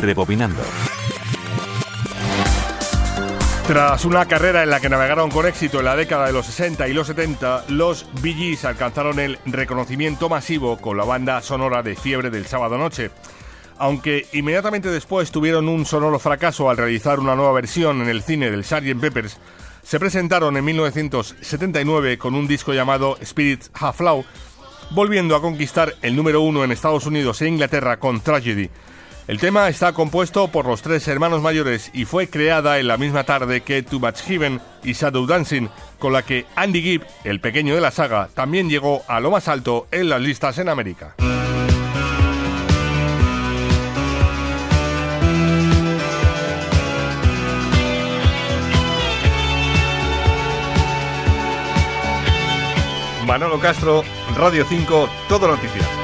Rebobinando. Tras una carrera en la que navegaron con éxito en la década de los 60 y los 70, los Bee Gees alcanzaron el reconocimiento masivo con la banda sonora de Fiebre del sábado noche. Aunque inmediatamente después tuvieron un sonoro fracaso al realizar una nueva versión en el cine del Sgt. Peppers, se presentaron en 1979 con un disco llamado Spirit Half Law, volviendo a conquistar el número uno en Estados Unidos e Inglaterra con Tragedy. El tema está compuesto por los tres hermanos mayores y fue creada en la misma tarde que Too Much Heaven y Shadow Dancing, con la que Andy Gibb, el pequeño de la saga, también llegó a lo más alto en las listas en América. Manolo Castro, Radio 5, Todo Noticias.